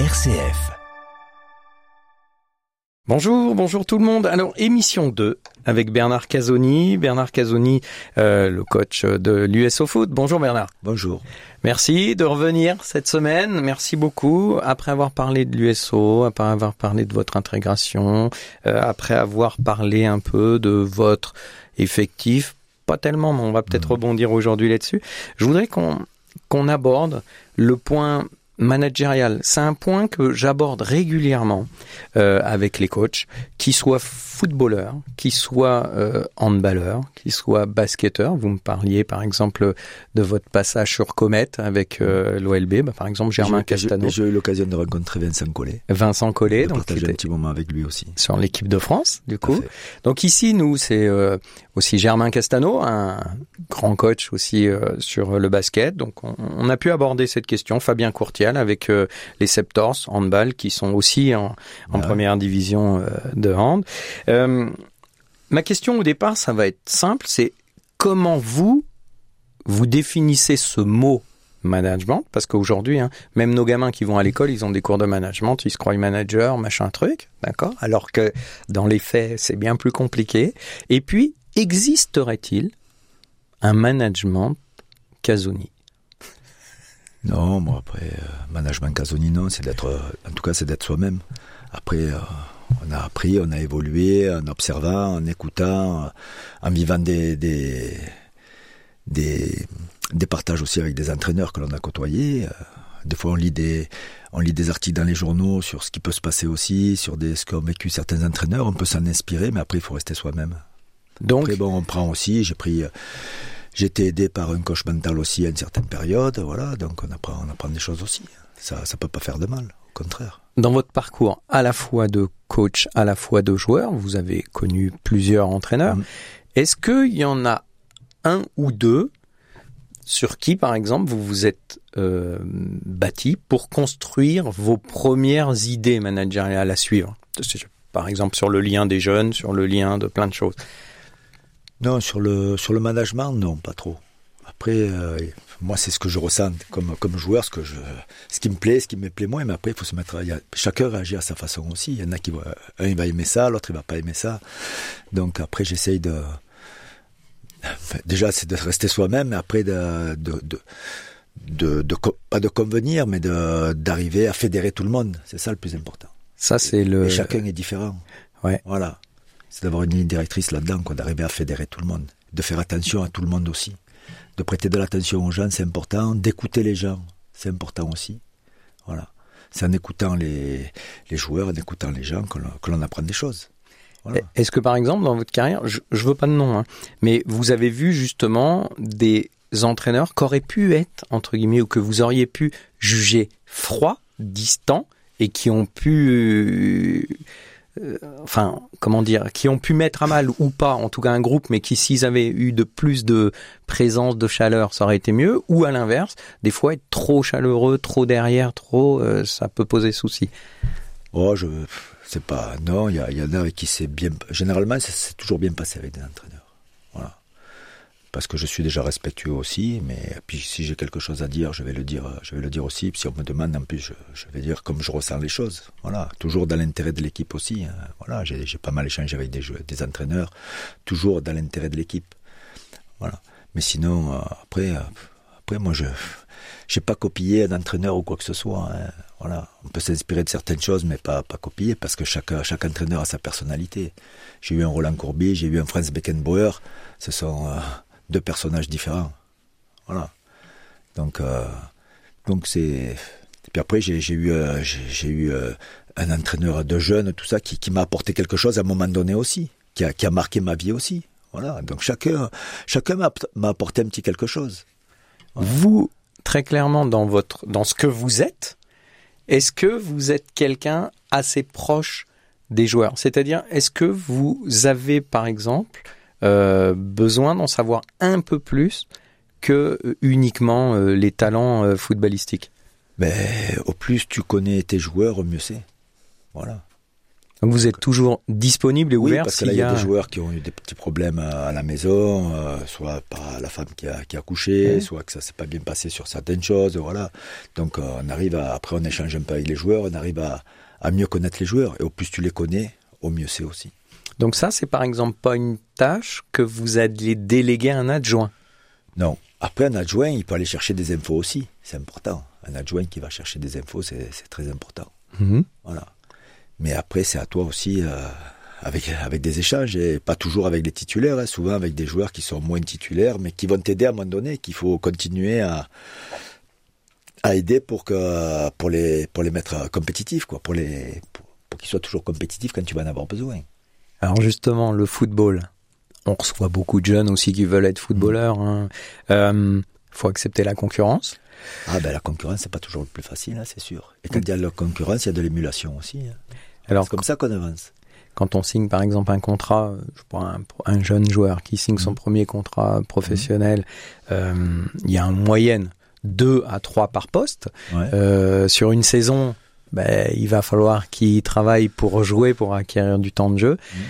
RCF. Bonjour, bonjour tout le monde. Alors, émission 2 avec Bernard Casoni. Bernard Casoni, euh, le coach de l'USO Foot. Bonjour Bernard. Bonjour. Merci de revenir cette semaine. Merci beaucoup. Après avoir parlé de l'USO, après avoir parlé de votre intégration, euh, après avoir parlé un peu de votre effectif, pas tellement, mais on va peut-être rebondir aujourd'hui là-dessus. Je voudrais qu'on qu'on aborde le point managérial. C'est un point que j'aborde régulièrement euh, avec les coachs, qui soient footballeurs, qui soient euh, handballeurs, qui soient basketteurs. Vous me parliez par exemple de votre passage sur Comet avec euh, l'OLB, bah, par exemple Germain Castano, J'ai eu l'occasion de rencontrer Vincent Collet. Vincent Collet, de donc partager un petit moment avec lui aussi. sur l'équipe de France, du coup. Donc ici, nous, c'est euh, aussi Germain Castano, un grand coach aussi euh, sur le basket. Donc on, on a pu aborder cette question. Fabien Courtial avec euh, les Septors handball qui sont aussi en, en Ouais. première division euh, de hand. Euh, ma question au départ, ça va être simple, c'est comment vous vous définissez ce mot management? Parce qu'aujourd'hui, hein, même nos gamins qui vont à l'école, ils ont des cours de management, ils se croient manager, machin truc, d'accord? Alors que dans les faits, c'est bien plus compliqué. Et puis, existerait-il un management Casoni? Non, moi après, euh, management Casoni, non, c'est d'être, euh, en tout cas, c'est d'être soi-même. Après, euh, on a appris, on a évolué en observant, en écoutant, en vivant des, des, partages aussi avec des entraîneurs que l'on a côtoyés. Des fois, on lit des, on lit des articles dans les journaux sur ce qui peut se passer aussi, sur des, ce qu'ont vécu certains entraîneurs. On peut s'en inspirer, mais après, il faut rester soi-même. Donc, Après, bon, on prend aussi, j'ai pris, euh, été aidé par un coach mental aussi à une certaine période, voilà, donc on apprend, on apprend des choses aussi. Ça, ça peut pas faire de mal, au contraire. dans votre parcours à la fois de coach, à la fois de joueur, vous avez connu plusieurs entraîneurs. Mhm. Est-ce qu'il y en a un ou deux sur qui, par exemple, vous vous êtes euh, bâti pour construire vos premières idées managériales à suivre? Par exemple, sur le lien des jeunes, sur le lien de plein de choses. Non, sur le, sur le management, non, pas trop. Après, euh, moi, c'est ce que je ressens comme, comme joueur, ce que je, ce qui me plaît, ce qui me plaît moins, mais après, il faut se mettre, à- il y a- chacun réagit à sa façon aussi. Il y en a qui vont, un, il va aimer ça, l'autre, il va pas aimer ça. Donc, après, j'essaye de, déjà, c'est de rester soi-même, mais après, de, de, de, de, de co- pas de convenir, mais d'arriver à fédérer tout le monde. C'est ça le plus important. Ça, c'est le. Et chacun est différent. Ouais. Voilà. C'est d'avoir une ligne directrice là-dedans, d'arriver à fédérer tout le monde, de faire attention à tout le monde aussi, de prêter de l'attention aux gens, c'est important, d'écouter les gens, c'est important aussi. Voilà. C'est en écoutant les, les joueurs, en écoutant les gens que l'on, apprend des choses. Voilà. Est-ce que par exemple dans votre carrière, je, je veux pas de nom, hein, mais vous avez vu justement des entraîneurs qui auraient pu être entre guillemets ou que vous auriez pu juger froids, distants et qui ont pu, euh, enfin comment dire, qui ont pu mettre à mal ou pas, en tout cas un groupe, mais qui s'ils avaient eu de plus de présence, de chaleur, ça aurait été mieux. Ou à l'inverse, des fois être trop chaleureux, trop derrière, trop, euh, ça peut poser souci. Oh, je, c'est pas, non, il y, y en a avec qui c'est bien, généralement, ça s'est toujours bien passé avec des entraîneurs. Parce que je suis déjà respectueux aussi, mais puis si j'ai quelque chose à dire, je vais le dire, je vais le dire aussi. Puis si on me demande, en plus, je, vais dire comme je ressens les choses. Voilà. Toujours dans l'intérêt de l'équipe aussi. hein. Voilà. J'ai, pas mal échangé avec des, des entraîneurs. Toujours dans l'intérêt de l'équipe. Voilà. Mais sinon, euh, après, euh, après, moi, je, j'ai pas copié un entraîneur ou quoi que ce soit. hein. Voilà, on peut s'inspirer de certaines choses, mais pas, pas copier, parce que chaque, chaque entraîneur a sa personnalité. J'ai eu un Roland Courbet, j'ai eu un Franz Beckenbauer, ce sont euh, deux personnages différents. Voilà. Donc, euh, donc c'est. Puis après, j'ai eu, euh, j'ai eu euh, un entraîneur de jeunes, tout ça, qui, m'a apporté quelque chose à un moment donné aussi, qui a, qui a marqué ma vie aussi. Voilà. Donc chacun, chacun m'a apporté un petit quelque chose. Vous, très clairement, dans votre, dans ce que vous êtes, est-ce que vous êtes quelqu'un assez proche des joueurs? C'est-à-dire, est-ce que vous avez, par exemple, euh, besoin d'en savoir un peu plus que euh, uniquement euh, les talents euh, footballistiques Mais au plus tu connais tes joueurs, au mieux c'est. Voilà. Donc vous êtes toujours disponible et Oui, ouvert parce que s'il là, il y y a des joueurs qui ont eu des petits problèmes à la maison, euh, soit par la femme qui a, qui a couché, soit que ça s'est pas bien passé sur certaines choses, voilà. Donc, euh, on arrive à, après, on échange un peu avec les joueurs, on arrive à, à mieux connaître les joueurs. Et au plus tu les connais, au mieux c'est aussi. Donc ça, c'est par exemple pas une tâche que vous allez déléguer à un adjoint. Non. Après, un adjoint, il peut aller chercher des infos aussi. C'est important. Un adjoint qui va chercher des infos, c'est très important. Mhm. Voilà. Mais après, c'est à toi aussi, euh, avec, avec des échanges, et pas toujours avec les titulaires, hein, souvent avec des joueurs qui sont moins titulaires, mais qui vont t'aider à un moment donné, qu'il faut continuer à, à aider pour, que, pour, les, pour les mettre compétitifs, quoi, pour, les, pour, pour qu'ils soient toujours compétitifs quand tu vas en avoir besoin. Alors justement, le football. On reçoit beaucoup de jeunes aussi qui veulent être footballeurs. hein. Euh, faut accepter la concurrence. Ah ben la concurrence, c'est pas toujours le plus facile, hein, c'est sûr. Et quand il y a de la concurrence, il y a de l'émulation aussi. hein. Alors C'est comme ça qu'on avance. quand on signe par exemple un contrat, je prends un, un jeune joueur qui signe son Mhm. premier contrat professionnel, euh, il y a en moyenne deux à trois par poste. Ouais. Euh, sur une saison, ben, il va falloir qu'il travaille pour jouer, pour acquérir du temps de jeu. Mhm.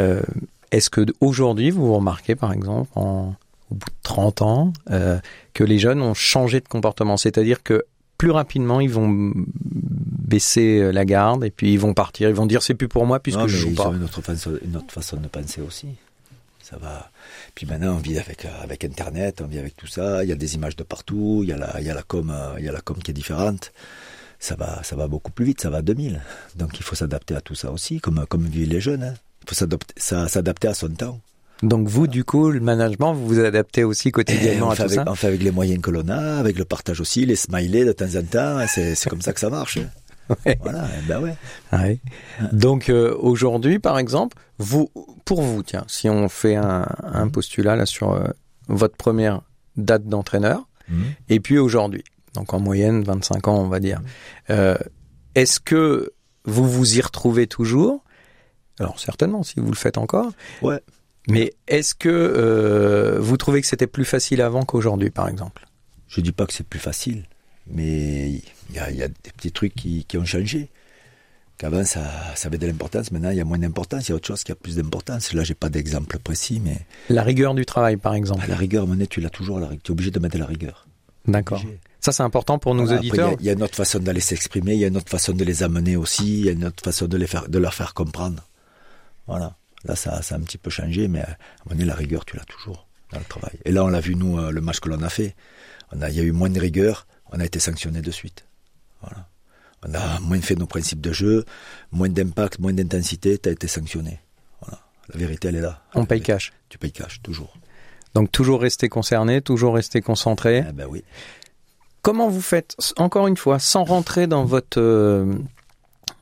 Euh, Est-ce que aujourd'hui, vous remarquez par exemple, en, au bout de 30 ans, euh, que les jeunes ont changé de comportement? C'est-à-dire que plus rapidement, ils vont baisser la garde et puis ils vont partir, ils vont dire c'est plus pour moi puisque Non, je joue ils pas. ont une autre, façon, une autre façon de penser aussi. Ça va. Puis maintenant, on vit avec, euh, avec Internet, on vit avec tout ça. Il y a des images de partout. Il y a la, il y a la com, il y a la com qui est différente. Ça va, ça va beaucoup plus vite. Ça va à 2000. Donc, il faut s'adapter à tout ça aussi, comme, comme vivent les jeunes. hein. Il faut s'adapter, à son temps. Donc vous, du coup, le management, vous vous adaptez aussi quotidiennement on, à tout avec, ça on fait avec les moyens que l'on a, avec le partage aussi, les smileys de temps en temps. hein. C'est, comme ça que ça marche. hein. Ouais. Voilà, eh ben ouais. Ouais. Donc euh, aujourd'hui, par exemple, vous, pour vous, tiens, si on fait un, un postulat là sur euh, votre première date d'entraîneur, et puis aujourd'hui, donc en moyenne 25 ans, on va dire, euh, est-ce que vous vous y retrouvez toujours? Alors certainement, si vous le faites encore. Ouais. Mais est-ce que euh, vous trouvez que c'était plus facile avant qu'aujourd'hui, par exemple? Je dis pas que c'est plus facile, mais il y a, il y a des petits trucs qui, qui ont changé. Qu'avant, ça, ça avait de l'importance, maintenant, il y a moins d'importance, il y a autre chose qui a plus d'importance. Là, j'ai pas d'exemple précis, mais La rigueur du travail, par exemple. à la rigueur, donné, tu l'as toujours, la rigueur. tu es obligé de mettre de la rigueur. D'accord. Ça, c'est important pour nos Voilà, auditeurs. Il y a- il y, a une autre façon d'aller s'exprimer, il y a une autre façon de les amener aussi, il y a une autre façon de, les faire, de leur faire comprendre. Voilà. Là, ça, ça a un petit peu changé, mais à un moment donné, la rigueur, tu l'as toujours dans le travail. Et là, on l'a vu, nous, euh, le match que l'on a fait. On a, il y a eu moins de rigueur, on a été sanctionné de suite. Voilà. On a moins fait nos principes de jeu, moins d'impact, moins d'intensité, tu as été sanctionné. Voilà. La vérité, elle est là. On paye cash. Tu payes cash, toujours. Donc toujours rester concerné, toujours rester concentré. Eh ben oui. Comment vous faites, encore une fois, sans rentrer dans votre euh,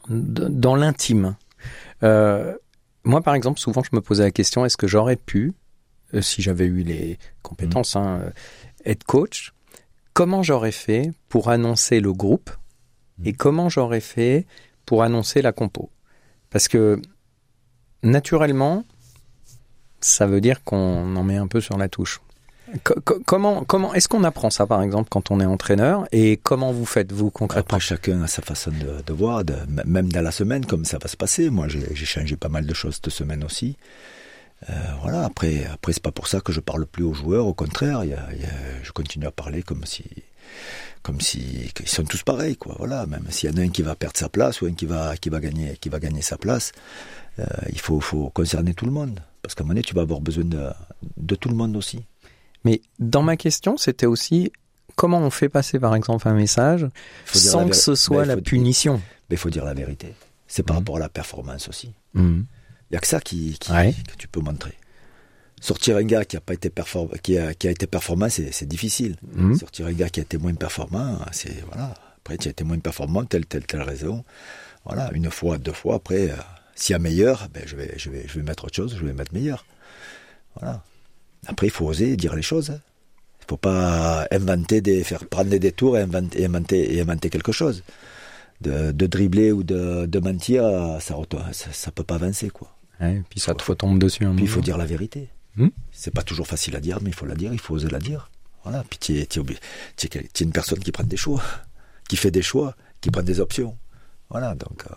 dans l'intime Euh, Moi, par exemple, souvent, je me posais la question est-ce que j'aurais pu, euh, si j'avais eu les compétences, hein, euh, être coach Comment j'aurais fait pour annoncer le groupe et comment j'aurais fait pour annoncer la compo? Parce que naturellement, ça veut dire qu'on en met un peu sur la touche. Co- co- comment, comment, est-ce qu'on apprend ça, par exemple, quand on est entraîneur Et comment vous faites, vous, concrètement? Après, chacun a sa façon de, voir, même dans la semaine, comme ça va se passer. Moi, j'ai changé pas mal de choses cette semaine aussi. Euh, voilà, après, après c'est pas pour ça que je parle plus aux joueurs, au contraire, je continue à parler comme si, comme si ils sont tous pareils, quoi. Voilà, même s'il y en a un qui va perdre sa place ou un qui va, qui va gagner, qui va gagner sa place, euh, il faut, concerner tout le monde, parce qu'à un moment donné, tu vas avoir besoin de tout le monde aussi. Mais dans ma question, c'était aussi comment on fait passer, par exemple, un message sans que ce soit la punition Mais il faut dire la vérité. C'est par rapport à la performance aussi. Il n'y a que ça qui, qui- Ouais. que tu peux montrer. Sortir un gars qui a pas été perform- qui a, qui a été performant, c'est difficile. Mhm. Sortir un gars qui a été moins performant, c'est voilà. Après, tu as été moins performant, telle telle telle raison. Voilà, une fois, deux fois. Après, euh, s'il y a meilleur, ben je vais je vais je vais mettre autre chose, je vais mettre meilleur. Voilà. Après, il faut oser dire les choses. hein. Il faut pas inventer des faire prendre des détours et inventer inventer, et inventer quelque chose. De, de dribbler ou de, de mentir, ça, ça peut pas avancer quoi. Ouais, puis ça te retombe dessus un Puis il faut dire la vérité. Hmm. C'est pas toujours facile à dire, mais il faut la dire, il faut oser la dire. Voilà. Puis es, es tu es une personne qui prend des choix, qui fait des choix, qui prend des options. Voilà. Donc, euh,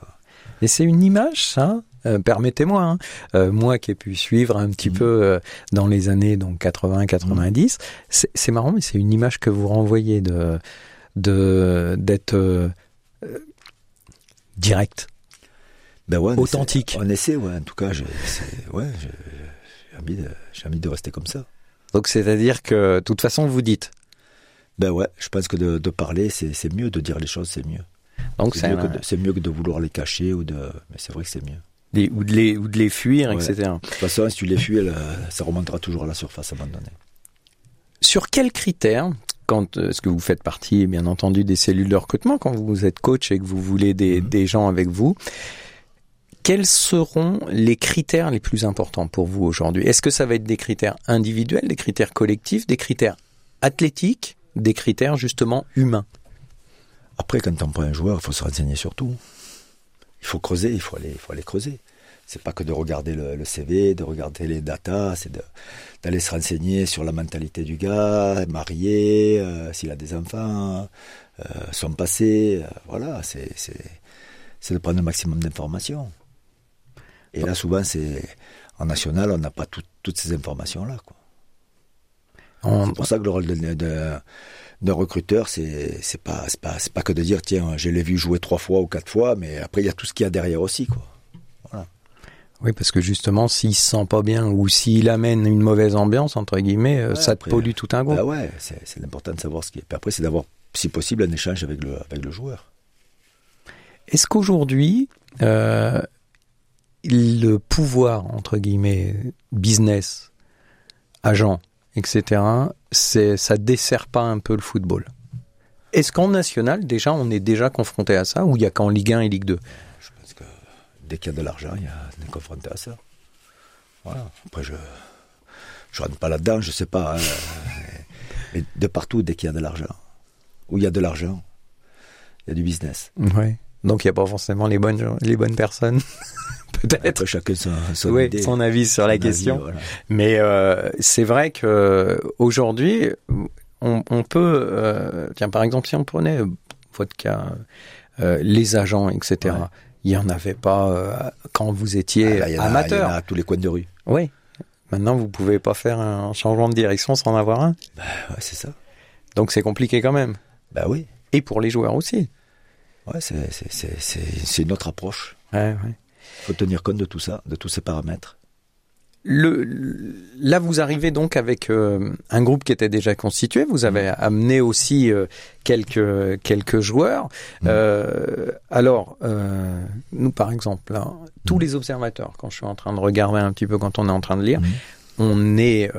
Et c'est une image, ça euh, Permettez-moi, hein. euh, moi qui ai pu suivre un petit Mhm. peu euh, dans les années donc 80-90, c'est c'est marrant, mais c'est une image que vous renvoyez de d'être direct. Ben ouais, on Authentique. essaie- On essaie, ouais. En tout cas, j'ai, ouais, envie envie de rester comme ça. Donc c'est-à-dire que de toute façon vous dites. Ben ouais, je pense que de, de parler, c'est mieux. De dire les choses, c'est mieux. Donc C'est mieux, un- mieux que de vouloir les cacher ou de. Mais c'est vrai que c'est mieux. des- ou de les ou de les fuir, Ouais. etc. De toute façon, si tu les fuis, elle, euh, ça remontera toujours à la surface à un moment donné. Sur quels critères, quand euh, est-ce que vous faites partie, bien entendu, des cellules de recrutement, quand vous êtes coach et que vous voulez des, Mhm. des gens avec vous, quels seront les critères les plus importants pour vous aujourd'hui? Est-ce que ça va être des critères individuels, des critères collectifs, des critères athlétiques, des critères justement humains? Après, quand on prend un joueur, il faut se renseigner sur tout. Il faut creuser, il faut aller, il faut aller creuser. C'est pas que de regarder le, le CV, de regarder les datas, c'est d'aller se renseigner sur la mentalité du gars, marié, euh, s'il a des enfants, euh, son passé. euh, voilà, c'est de prendre un maximum d'informations. Et là, souvent, c'est en national, on n'a pas tout- toutes ces informations-là. C'est pour ça que le rôle de, de- d'un recruteur, c'est c'est pas c'est pas c'est pas que de dire tiens, je l'ai vu jouer trois fois ou quatre fois, mais après il y a tout ce qu'il y a derrière aussi quoi. Oui, parce que justement, s'il se sent pas bien ou s'il amène une mauvaise ambiance, entre guillemets, euh, Ouais, ça te après, pollue tout un groupe. Bah ouais, c'est c'est important de savoir ce qui est. Puis après, c'est d'avoir, si possible, un échange avec le avec le joueur. Est-ce qu'aujourd'hui, euh, le pouvoir, entre guillemets, business, agent, etc., c'est, ça dessert pas un peu le football Est-ce qu'en national, déjà, on est déjà confronté à ça ou il y a qu'en Ligue 1 et Ligue 2 Je pense que dès qu'il y a de l'argent, il y a, on est confronté à ça. Voilà. Après, je je rentre pas là-dedans, je sais pas. hein. Mais de partout, dès qu'il y a de l'argent, où il y a de l'argent, il y a du business. Ouais. Donc il n'y a pas forcément les bonnes, les bonnes personnes, peut-être. Chacun son, son Oui, idée, son avis sur la avis, question. voilà. Mais euh, c'est vrai que aujourd'hui, on, on peut, euh, tiens par exemple, si on prenait euh, votre cas, euh, les agents, etc. Ouais. Il y en avait pas euh, quand vous étiez Ah, là, y amateur. Il y en a à tous les coins de rue. Oui. Maintenant, vous pouvez pas faire un changement de direction sans en avoir un. Ouais, c'est ça. Donc c'est compliqué quand même. Bah oui. Et pour les joueurs aussi. Ouais, c'est, autre approche. Ouais, ouais. Il faut tenir compte de tout ça, de tous ces paramètres. Le, là, vous arrivez donc avec euh, un groupe qui était déjà constitué. Vous avez amené aussi euh, quelques quelques joueurs. Mm. Euh, alors, nous, par exemple, là, tous Mm. les observateurs, quand je suis en train de regarder un petit peu, quand on est en train de lire, on est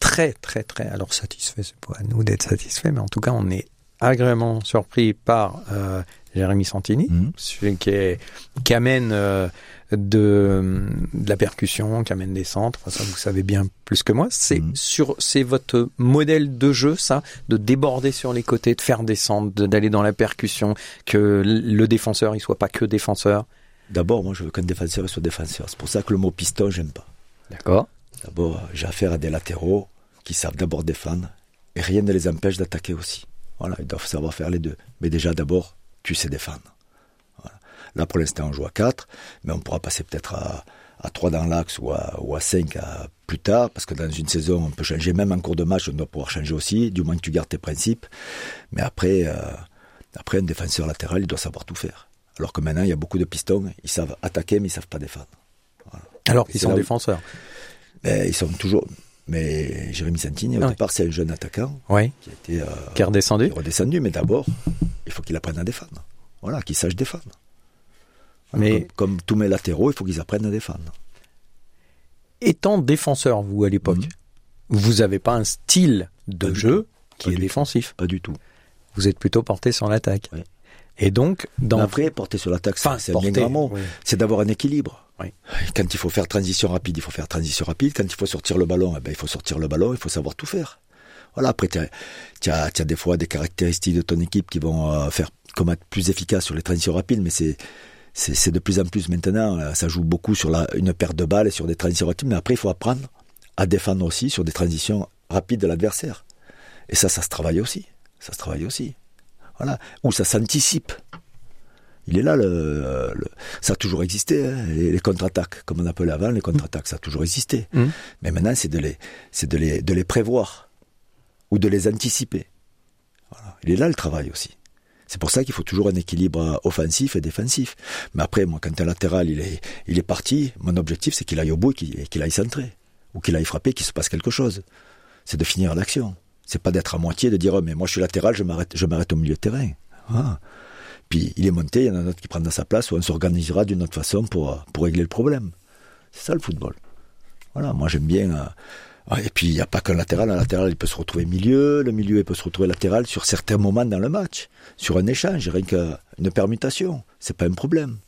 très, très, très. Alors satisfait, c'est pas à nous d'être satisfait, mais en tout cas, on est agréablement surpris par euh, Jérémy Santini Mhm. celui qui, est, qui amène euh, de, de la percussion, qui amène des centres. Enfin, ça, vous savez bien plus que moi. C'est Mhm. sur, c'est votre modèle de jeu, ça, de déborder sur les côtés, de faire des centres, d'aller dans la percussion, que le défenseur, il soit pas que défenseur? D'abord, moi, je veux qu'un défenseur soit défenseur. C'est pour ça que le mot piston, j'aime pas. D'accord. D'abord, j'ai affaire à des latéraux qui savent d'abord défendre et rien ne les empêche d'attaquer aussi. Voilà, ils doivent savoir faire les deux. Mais déjà, d'abord, tu sais défendre. Voilà. Là, pour l'instant, on joue à 4, mais on pourra passer peut-être à, à 3 dans l'axe ou à, ou à 5 à- plus tard, parce que dans une saison, on peut changer, même en cours de match, on doit pouvoir changer aussi, du moins que tu gardes tes principes. Mais après, euh, après un défenseur latéral, il doit savoir tout faire. Alors que maintenant, il y a beaucoup de pistons, ils savent attaquer, mais ils savent pas défendre. Alors qu'ils sont où- défenseurs. Ben, ils sont toujours. Mais Jérémy Santini, au Ouais. départ, c'est un jeune attaquant qui a été euh, Qui est redescendu. qui est redescendu. Mais d'abord, il faut qu'il apprenne à défendre. Voilà, qu'il sache défendre. Voilà, Mais- comme, comme tous mes latéraux, il faut qu'ils apprennent à défendre. Étant défenseur, vous, à l'époque, Mhm. vous avez pas un style de Pas jeu qui est tout. défensif. Pas du tout. Vous êtes plutôt porté sur l'attaque. Et donc, dans Mais après, porter sur l'attaque, c'est- un porter, bien grand mot. oui. C'est d'avoir un équilibre. Quand il faut faire transition rapide, il faut faire transition rapide. Quand il faut sortir le ballon, eh ben, il faut sortir le ballon, il faut savoir tout faire. Voilà, après, tu as, des fois des caractéristiques de ton équipe qui vont euh, faire comment être plus efficace sur les transitions rapides, mais c'est c'est c'est de plus en plus maintenant. euh, Ça joue beaucoup sur la, une perte de balles et sur des transitions rapides, mais après, il faut apprendre à défendre aussi sur des transitions rapides de l'adversaire. Et ça, ça se travaille aussi. Ça se travaille aussi. Voilà. Ou ça s'anticipe. Il est là, le, le- ça a toujours existé, hein, les, les contre-attaques, comme on appelait avant, les contre-attaques, ça a toujours existé. Mm. Mais maintenant, c'est de les, c'est de les, de les prévoir ou de les anticiper. Voilà. Il est là le travail aussi. C'est pour ça qu'il faut toujours un équilibre euh, offensif et défensif. Mais après, moi, quand un latéral, il est, il est parti, mon objectif, c'est qu'il aille au bout et qu'il, aille centrer. Ou qu'il aille frapper, qu'il se passe quelque chose. C'est de finir l'action. C'est pas d'être à moitié, de dire, oh, mais moi, je suis latéral, je m'arrête, je m'arrête au milieu de terrain. Ah. Puis, il est monté, il y en a un autre qui prendra sa place, ou on s'organisera d'une autre façon pour, euh, pour régler le problème. C'est ça, le football. Voilà, moi, j'aime bien, euh, Et puis, il n'y a pas qu'un latéral. Un latéral, il peut se retrouver milieu. Le milieu, il peut se retrouver latéral sur certains moments dans le match. Sur un échange, rien qu'une permutation. C'est pas un problème.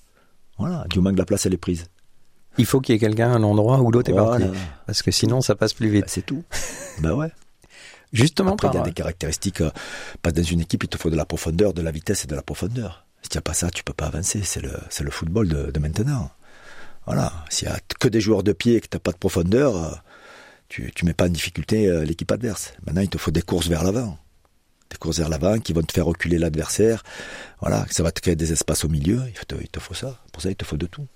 Voilà. Du moment que la place, elle est prise. Il faut qu'il y ait quelqu'un à l'endroit où l'autre est parti. Parce que sinon, ça passe plus Bah, vite. c'est tout. bah ouais. Justement, Après, il y a des caractéristiques. euh, Pas dans une équipe, il te faut de la profondeur, de la vitesse et de la profondeur. Si tu n'as pas ça, tu peux pas avancer. C'est le, football de, de maintenant. Voilà. S'il y a que des joueurs de pied et que tu n'as pas de profondeur, euh, tu, tu mets pas en difficulté euh, l'équipe adverse. Maintenant, il te faut des courses vers l'avant. Des courses vers l'avant qui vont te faire reculer l'adversaire. Voilà. Ça va te créer des espaces au milieu. Il te, il te faut ça. Pour ça, il te faut de tout.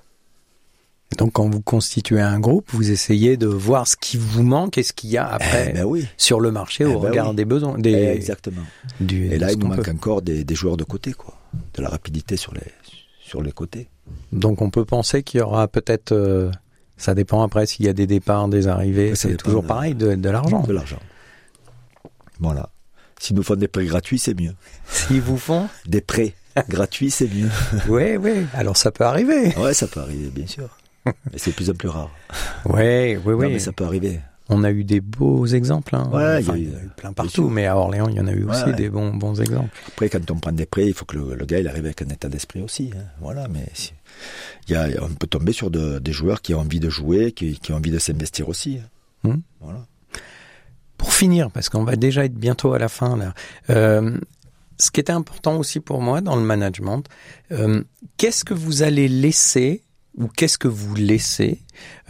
Donc, quand vous constituez un groupe, vous essayez de voir ce qui vous manque et ce qu'il y a après Eh ben oui. sur le marché au Eh ben regard oui. des besoins. Des, Eh, Exactement. du, Et là, il nous manque peut. encore des, des joueurs de côté, quoi. De la rapidité sur les, sur les côtés. Donc, on peut penser qu'il y aura peut-être. euh, ça dépend après s'il y a des départs, des arrivées. Ça C'est toujours de- pareil, de, de l'argent. De l'argent. Voilà. S'ils nous font des prêts gratuits, c'est mieux. S'ils vous font. Des prêts gratuits, c'est mieux. Oui, oui. Alors, ça peut arriver. Ouais, ça peut arriver, bien sûr. Mais c'est de plus en plus rare. Oui, oui, oui. mais ça peut arriver. On a eu des beaux exemples. Hein. Ouais, Enfin, il y a eu- en a eu plein partout, mais à Orléans, il y en a eu aussi ouais. des bons, bons exemples. Après, quand on prend des prêts, il faut que le, le gars il arrive avec un état d'esprit aussi. hein. Voilà, mais si- y a, on peut tomber sur de- des joueurs qui ont envie de jouer, qui, qui ont envie de s'investir aussi. hein. Hmm. Voilà. Pour finir, parce qu'on va déjà être bientôt à la fin là. euh, ce qui était important aussi pour moi dans le management, euh, qu'est-ce que vous allez laisser ou qu'est-ce que vous laissez,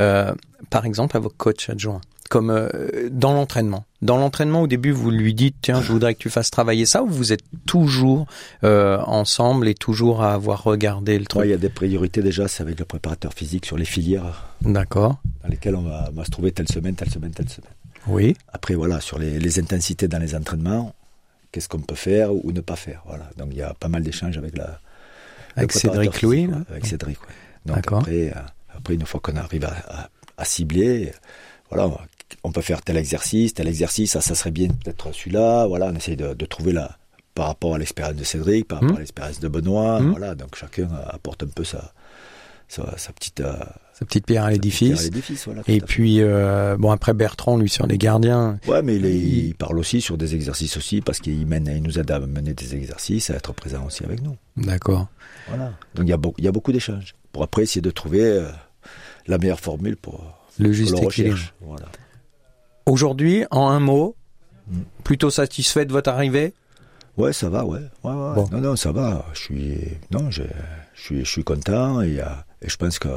euh, par exemple, à vos coachs adjoints, comme euh, dans l'entraînement. Dans l'entraînement, au début, vous lui dites tiens, je voudrais que tu fasses travailler ça, ou vous êtes toujours euh, ensemble et toujours à avoir regardé le Ouais, truc. il y a des priorités déjà, c'est avec le préparateur physique sur les filières D'accord. dans lesquelles on va, on va se trouver telle semaine, telle semaine, telle semaine. Oui. Après, voilà, sur les, les intensités dans les entraînements, qu'est-ce qu'on peut faire ou ne pas faire. Voilà. Donc, il y a pas mal d'échanges avec la. Avec Cédric Louis, physique, ouais, Avec Cédric, ouais. Donc, D'accord. après, euh, après, une fois qu'on arrive à, à- à cibler, voilà, on peut faire tel exercice, tel exercice, ça, ça serait bien peut-être celui-là. Voilà, on essaye de, de trouver la. Par rapport à l'expérience de Cédric, par rapport Hmm. à l'expérience de Benoît, Hmm. voilà, donc chacun euh, apporte un peu sa, sa, sa petite. Sa petite pierre à l'édifice. voilà, Et puis, euh, bon, après Bertrand, lui, sur les gardiens. Ouais, mais il, est- Il- il parle aussi sur des exercices aussi, parce qu'il mène, il nous aide à mener des exercices, à être présent aussi avec nous. D'accord. Voilà. Donc il y a, beaucoup- il y a beaucoup d'échanges. Pour après essayer de trouver euh, la meilleure formule pour, Le pour juste le équilibre. Voilà. Aujourd'hui, en un mot, Mm. plutôt satisfait de votre arrivée? Ouais, ça va, ouais. ouais, ouais. Bon. Non, non, ça va. Je suis, non, je, je suis, je suis content il y a- et je pense qu'il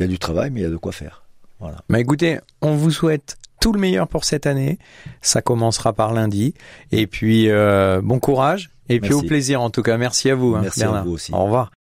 y a du travail, mais il y a de quoi faire. Voilà. Bah écoutez, on vous souhaite tout le meilleur pour cette année. Ça commencera par lundi. Et puis, euh, bon courage. Et puis au plaisir en tout cas. Merci à vous, hein, Merci à vous aussi. Au revoir.